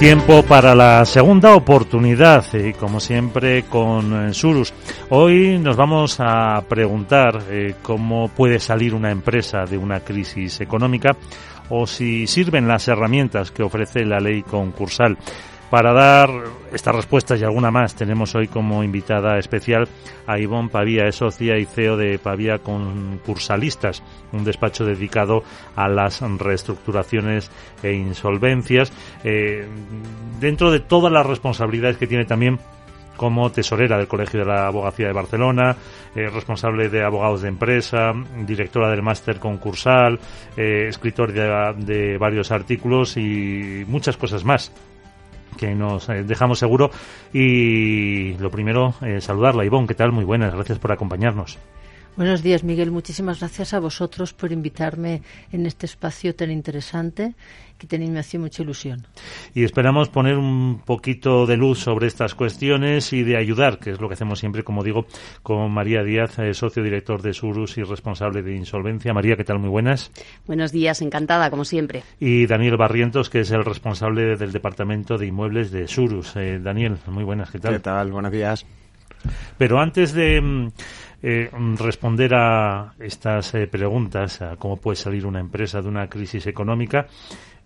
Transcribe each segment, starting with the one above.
Tiempo para la segunda oportunidad y como siempre con eh, Surus. Hoy nos vamos a preguntar eh, cómo puede salir una empresa de una crisis económica o si sirven las herramientas que ofrece la ley concursal. Para dar estas respuestas y alguna más, tenemos hoy como invitada especial a Ivonne Pavía, es socia y CEO de Pavía Concursalistas, un despacho dedicado a las reestructuraciones e insolvencias, eh, dentro de todas las responsabilidades que tiene también como tesorera del Colegio de la Abogacía de Barcelona, eh, responsable de abogados de empresa, directora del máster concursal, eh, escritor de, de varios artículos y muchas cosas más que nos eh, dejamos seguro. Y lo primero, eh, saludarla. Ivonne, ¿qué tal? Muy buenas, gracias por acompañarnos. Buenos días, Miguel. Muchísimas gracias a vosotros por invitarme en este espacio tan interesante que tenéis me hace mucha ilusión. Y esperamos poner un poquito de luz sobre estas cuestiones y de ayudar, que es lo que hacemos siempre, como digo, con María Díaz, eh, socio director de Surus y responsable de insolvencia. María, ¿qué tal? Muy buenas. Buenos días, encantada, como siempre. Y Daniel Barrientos, que es el responsable del departamento de inmuebles de Surus. Eh, Daniel, muy buenas, ¿qué tal? ¿Qué tal? Buenos días. Pero antes de mm, eh, responder a estas eh, preguntas, a cómo puede salir una empresa de una crisis económica,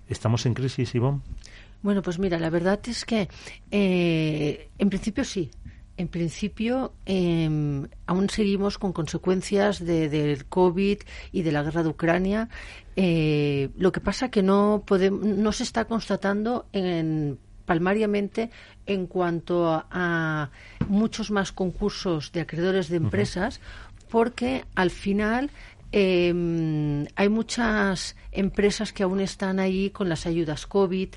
¿estamos en crisis, Ivonne? Bueno, pues mira, la verdad es que eh, en principio sí. En principio, eh, aún seguimos con consecuencias de, del COVID y de la guerra de Ucrania. Eh, lo que pasa que no, podemos, no se está constatando en palmariamente en cuanto a, a, muchos más concursos de acreedores de empresas, uh -huh. porque al final eh, hay muchas empresas que aún están ahí con las ayudas COVID,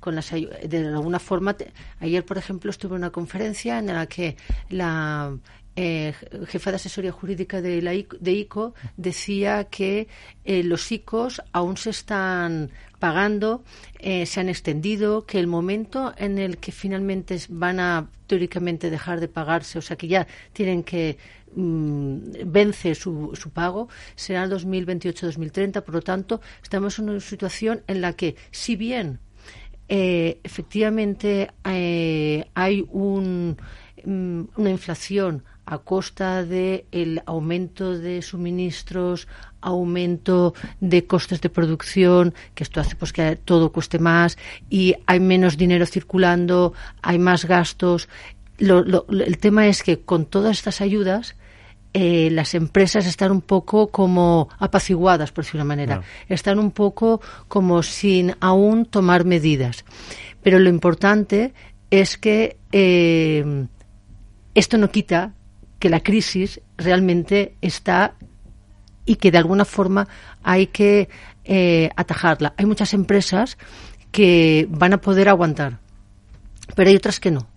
con las de alguna forma. Te, ayer, por ejemplo, estuve en una conferencia en la que la eh, jefa de asesoría jurídica de, la ICO, de ICO decía que eh, los ICOs aún se están pagando, eh, se han extendido, que el momento en el que finalmente van a teóricamente dejar de pagarse, o sea que ya tienen que mmm, vence su, su, pago, será el 2028-2030. Por lo tanto, estamos en una situación en la que, si bien eh, efectivamente hay un, um, una inflación a costa del el aumento de suministros, aumento de costes de producción, que esto hace pues que todo cueste más y hay menos dinero circulando, hay más gastos. Lo, lo, el tema es que con todas estas ayudas eh, las empresas están un poco como apaciguadas, por decir una manera. No. Están un poco como sin aún tomar medidas. Pero lo importante es que eh, esto no quita que la crisis realmente está y que de alguna forma hay que eh, atajarla. Hay muchas empresas que van a poder aguantar, pero hay otras que no.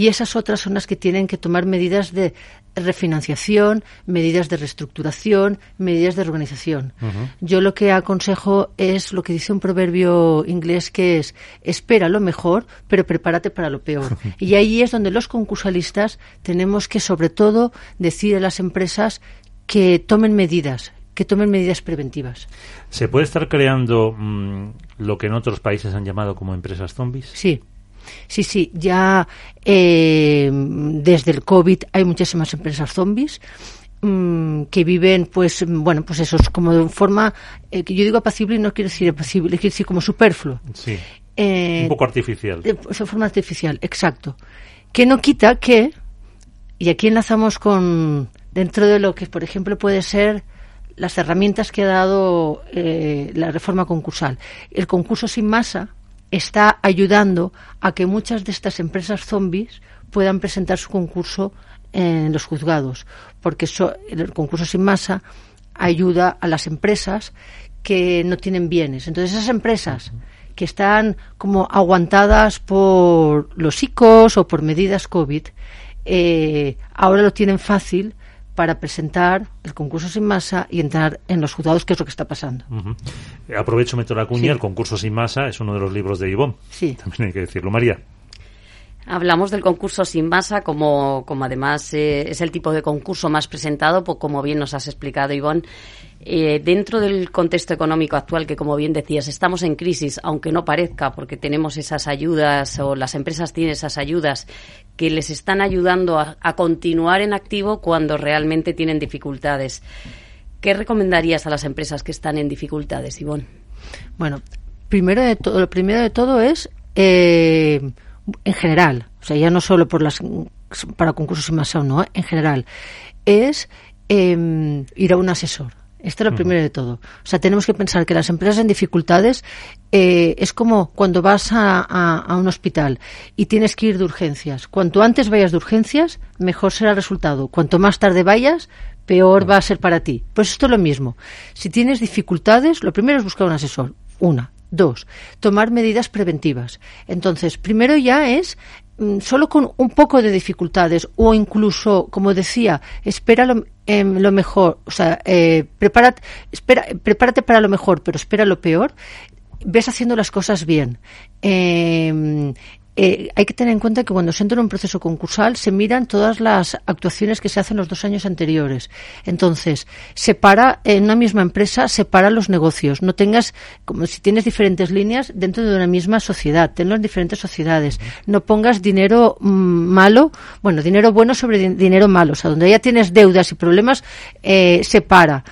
Y esas otras son las que tienen que tomar medidas de refinanciación, medidas de reestructuración, medidas de organización. Uh -huh. Yo lo que aconsejo es lo que dice un proverbio inglés que es espera lo mejor, pero prepárate para lo peor. y ahí es donde los concursalistas tenemos que sobre todo decir a las empresas que tomen medidas, que tomen medidas preventivas. ¿Se puede estar creando mmm, lo que en otros países han llamado como empresas zombies? Sí. Sí, sí, ya eh, desde el COVID hay muchísimas empresas zombies mmm, que viven, pues, bueno, pues eso es como de forma, eh, que yo digo apacible y no quiero decir apacible, quiero decir como superfluo. Sí. Eh, Un poco artificial. De, de forma artificial, exacto. Que no quita que, y aquí enlazamos con, dentro de lo que, por ejemplo, puede ser las herramientas que ha dado eh, la reforma concursal. El concurso sin masa, está ayudando a que muchas de estas empresas zombies puedan presentar su concurso en los juzgados, porque el concurso sin masa ayuda a las empresas que no tienen bienes. Entonces, esas empresas que están como aguantadas por los ICOs o por medidas COVID, eh, ahora lo tienen fácil para presentar el concurso sin masa y entrar en los juzgados, que es lo que está pasando. Uh -huh. Aprovecho, meto la cuña, sí. el concurso sin masa es uno de los libros de Ivonne. Sí. También hay que decirlo. María. Hablamos del concurso sin masa como, como además eh, es el tipo de concurso más presentado, pues como bien nos has explicado, Ivonne. Eh, dentro del contexto económico actual, que como bien decías, estamos en crisis, aunque no parezca, porque tenemos esas ayudas o las empresas tienen esas ayudas que les están ayudando a, continuar en activo cuando realmente tienen dificultades. ¿Qué recomendarías a las empresas que están en dificultades, Ivonne? Bueno, primero de todo, lo primero de todo es eh, en general, o sea, ya no solo por las para concursos y más aún, no, en general, es em, ir a un asesor. Esto es lo primero de todo. O sea, tenemos que pensar que las empresas en dificultades eh, es como cuando vas a, un hospital y tienes que ir de urgencias. Cuanto antes vayas de urgencias, mejor será el resultado. Cuanto más tarde vayas, peor va a ser para ti. Pues esto es lo mismo. Si tienes dificultades, lo primero es buscar un asesor. Una. Dos, tomar medidas preventivas. Entonces, primero ya es mm, solo con un poco de dificultades o incluso, como decía, espera lo, em, lo mejor, o sea, eh, espera, prepárate para lo mejor, pero espera lo peor, ves haciendo las cosas bien. Eh, eh, hay que tener en cuenta que cuando se entra en un proceso concursal se miran todas las actuaciones que se hacen los dos años anteriores. Entonces, separa en una misma empresa, separa los negocios. No tengas, como si tienes diferentes líneas dentro de una misma sociedad, tenlo en diferentes sociedades. No pongas dinero mm, malo, bueno, dinero bueno sobre dinero malo. O sea, donde ya tienes deudas y problemas, eh, separa.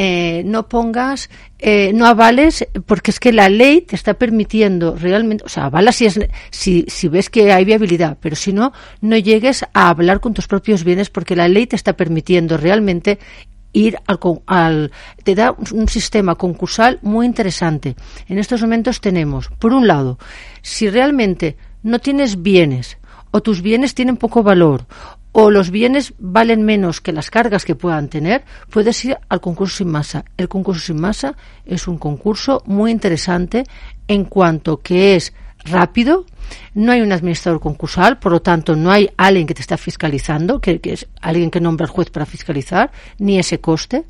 Eh, no pongas, eh, no avales, porque es que la ley te está permitiendo realmente, o sea, avalas si, es, si, si ves que hay viabilidad, pero si no, no llegues a hablar con tus propios bienes porque la ley te está permitiendo realmente ir al, al, te da un sistema concursal muy interesante. En estos momentos tenemos, por un lado, si realmente no tienes bienes o tus bienes tienen poco valor o los bienes valen menos que las cargas que puedan tener, puedes ir al concurso sin masa. El concurso sin masa es un concurso muy interesante en cuanto que es rápido, no hay un administrador concursal, por lo tanto no hay alguien que te está fiscalizando, que, es alguien que nombra al juez para fiscalizar, ni ese coste,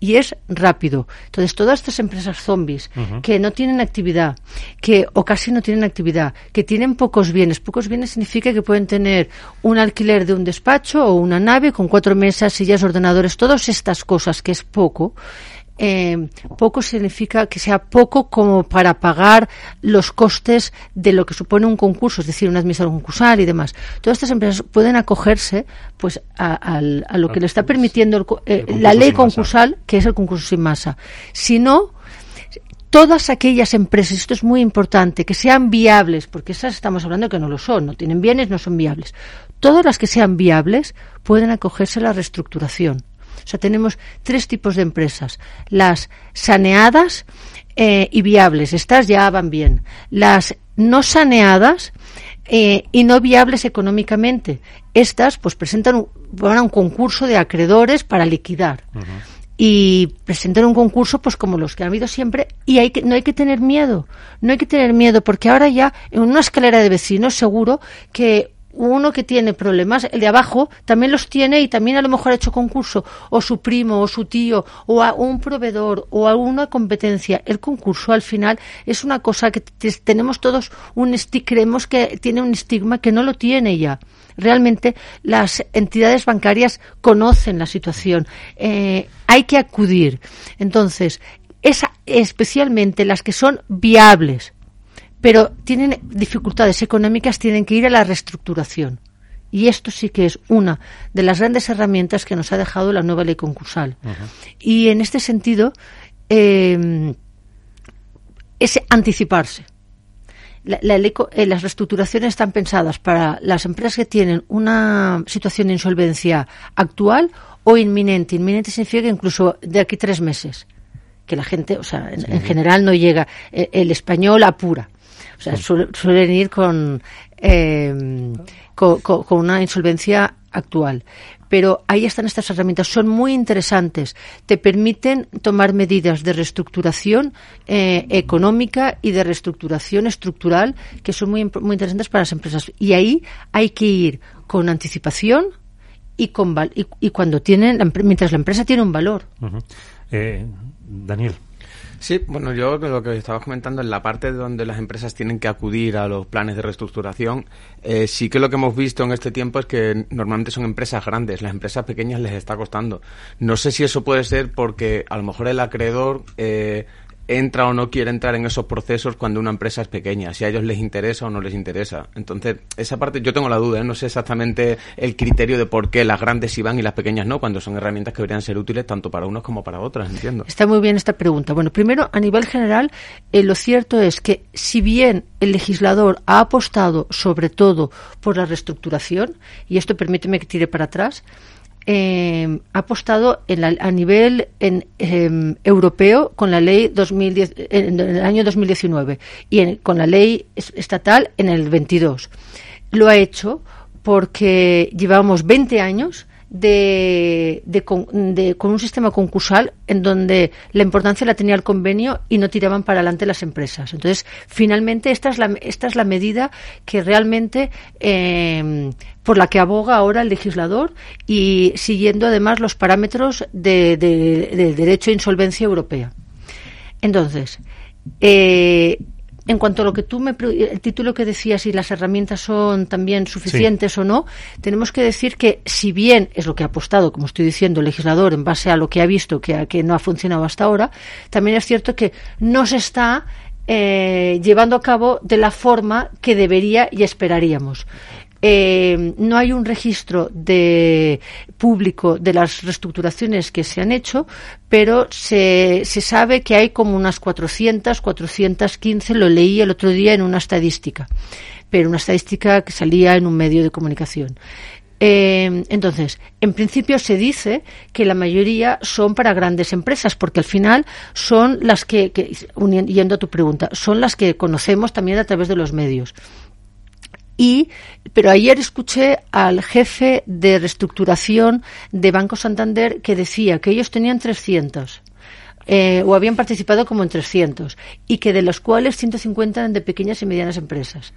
y es rápido. Entonces, todas estas empresas zombies que no tienen actividad, que o casi no tienen actividad, que tienen pocos bienes, pocos bienes significa que pueden tener un alquiler de un despacho o una nave con cuatro mesas, sillas, ordenadores, todas estas cosas que es poco, eh, poco significa que sea poco como para pagar los costes de lo que supone un concurso, es decir, una admisión concursal y demás. Todas estas empresas pueden acogerse pues a, lo que le está permitiendo eh, la ley concursal, que es el concurso sin masa. Si no, todas aquellas empresas, esto es muy importante, que sean viables, porque esas estamos hablando que no lo son, no tienen bienes, no son viables. Todas las que sean viables pueden acogerse a la reestructuración. O sea, tenemos tres tipos de empresas. Las saneadas eh, y viables, estas ya van bien. Las no saneadas eh, y no viables económicamente, estas pues presentan un, van a un concurso de acreedores para liquidar. y presentan un concurso pues como los que ha habido siempre y hay que, no hay que tener miedo no hay que tener miedo porque ahora ya en una escalera de vecinos seguro que uno que tiene problemas, el de abajo también los tiene y también a lo mejor ha hecho concurso, o su primo, o su tío, o a un proveedor, o a una competencia. El concurso al final es una cosa que tenemos todos un creemos que tiene un estigma que no lo tiene ya. Realmente las entidades bancarias conocen la situación. Eh, hay que acudir. Entonces, esa, especialmente las que son viables, pero tienen dificultades económicas, tienen que ir a la reestructuración. Y esto sí que es una de las grandes herramientas que nos ha dejado la nueva ley concursal. Y en este sentido, eh, es anticiparse. Eh, las reestructuraciones están pensadas para las empresas que tienen una situación de insolvencia actual o inminente. Inminente significa que incluso de aquí tres meses. Que la gente, o sea, en, general no llega. Eh, el español apura. Sea, suelen ir eh, con, con, una insolvencia actual. Pero ahí están estas herramientas, son muy interesantes. Te permiten tomar medidas de reestructuración eh, económica y de reestructuración estructural que son muy, muy interesantes para las empresas. Y ahí hay que ir con anticipación y, con, y, cuando tienen, mientras la empresa tiene un valor. Eh, Daniel. Sí, bueno, yo lo que estabas comentando en la parte donde las empresas tienen que acudir a los planes de reestructuración, eh, sí que lo que hemos visto en este tiempo es que normalmente son empresas grandes, las empresas pequeñas les está costando. No sé si eso puede ser porque a lo mejor el acreedor eh, entra o no quiere entrar en esos procesos cuando una empresa es pequeña, si a ellos les interesa o no les interesa. Entonces, esa parte yo tengo la duda, ¿eh? no sé exactamente el criterio de por qué las grandes sí van y las pequeñas no, cuando son herramientas que deberían ser útiles tanto para unos como para otras, entiendo. Está muy bien esta pregunta. Bueno, primero, a nivel general, eh, lo cierto es que si bien el legislador ha apostado sobre todo por la reestructuración, y esto permíteme que tire para atrás, eh, ha apostado en a nivel en, em, europeo con la ley 2010, en, el año 2019 y con la ley estatal en el 22. Lo ha hecho porque llevamos 20 años de, con, un sistema concursal en donde la importancia la tenía el convenio y no tiraban para adelante las empresas. Entonces, finalmente, esta es la, esta es la medida que realmente eh, por la que aboga ahora el legislador y siguiendo además los parámetros de, del derecho de insolvencia europea. Entonces, eh, en cuanto a lo que tú me el título que decías si las herramientas son también suficientes o no, tenemos que decir que si bien es lo que ha apostado, como estoy diciendo, el legislador en base a lo que ha visto que, que no ha funcionado hasta ahora, también es cierto que no se está eh, llevando a cabo de la forma que debería y esperaríamos. Eh, no hay un registro de público de las reestructuraciones que se han hecho, pero se, se sabe que hay como unas 400, 415, lo leí el otro día en una estadística, pero una estadística que salía en un medio de comunicación. Eh, entonces, en principio se dice que la mayoría son para grandes empresas, porque al final son las que, que, yendo a tu pregunta, son las que conocemos también a través de los medios. Y, pero ayer escuché al jefe de reestructuración de Banco Santander que decía que ellos tenían 300. Eh, o habían participado como en 300 y que de los cuales 150 eran de pequeñas y medianas empresas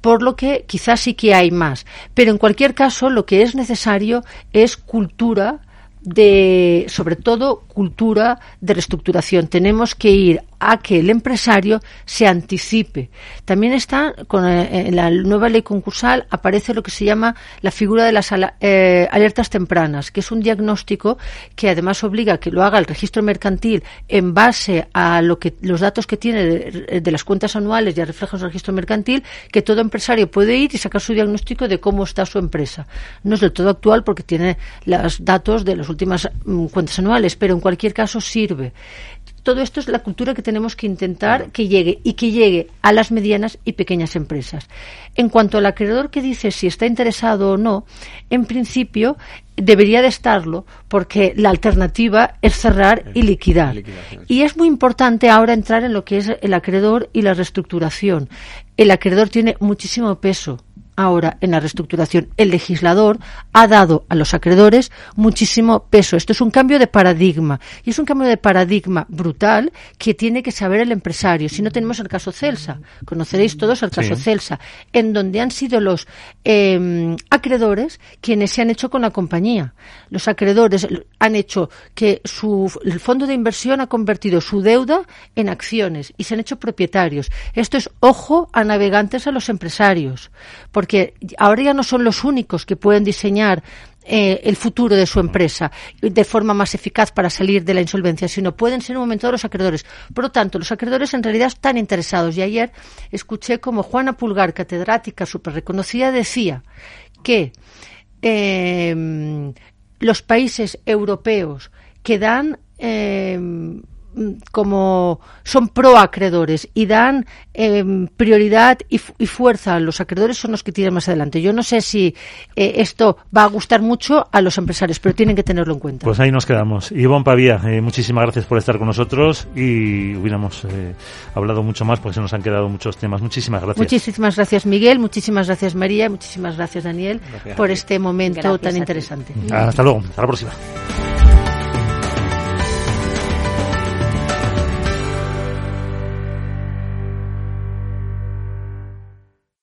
por lo que quizás sí que hay más. Pero en cualquier caso, lo que es necesario es cultura de, sobre todo, cultura de reestructuración. Tenemos que ir a que el empresario se anticipe. También está, con eh, la nueva ley concursal, aparece lo que se llama la figura de las eh, alertas tempranas, que es un diagnóstico que además obliga a que lo haga el registro mercantil en base a lo que, los datos que tiene de, las cuentas anuales ya reflejan el registro mercantil, que todo empresario puede ir y sacar su diagnóstico de cómo está su empresa. No es del todo actual porque tiene los datos de las últimas mm, cuentas anuales, pero en cualquier caso sirve todo esto es la cultura que tenemos que intentar que llegue y que llegue a las medianas y pequeñas empresas. En cuanto al acreedor que dice si está interesado o no, en principio debería de estarlo porque la alternativa es cerrar y liquidar. Y es muy importante ahora entrar en lo que es el acreedor y la reestructuración. El acreedor tiene muchísimo peso ahora en la reestructuración. El legislador ha dado a los acreedores muchísimo peso. Esto es un cambio de paradigma y es un cambio de paradigma brutal que tiene que saber el empresario. Si no tenemos el caso Celsa, conoceréis todos el caso Celsa, en donde han sido los em, acreedores quienes se han hecho con la compañía. Los acreedores han hecho que su, el fondo de inversión ha convertido su deuda en acciones y se han hecho propietarios. Esto es ojo a navegantes a los empresarios, porque porque ahora ya no son los únicos que pueden diseñar eh, el futuro de su empresa de forma más eficaz para salir de la insolvencia, sino pueden ser un momento dado los acreedores. Por lo tanto, los acreedores en realidad están interesados. Y ayer escuché como Juana Pulgar, catedrática súper reconocida, decía que eh, los países europeos que dan eh, como son pro acreedores y dan em, prioridad y, fuerza a los acreedores son los que tiran más adelante. Yo no sé si eh, esto va a gustar mucho a los empresarios, pero tienen que tenerlo en cuenta. Pues ahí nos quedamos. Ivonne Pavía, eh, muchísimas gracias por estar con nosotros y hubiéramos eh, hablado mucho más porque se nos han quedado muchos temas. Muchísimas gracias. Muchísimas gracias Miguel, muchísimas gracias María, muchísimas gracias Daniel por este momento tan interesante. Hasta luego, hasta la próxima.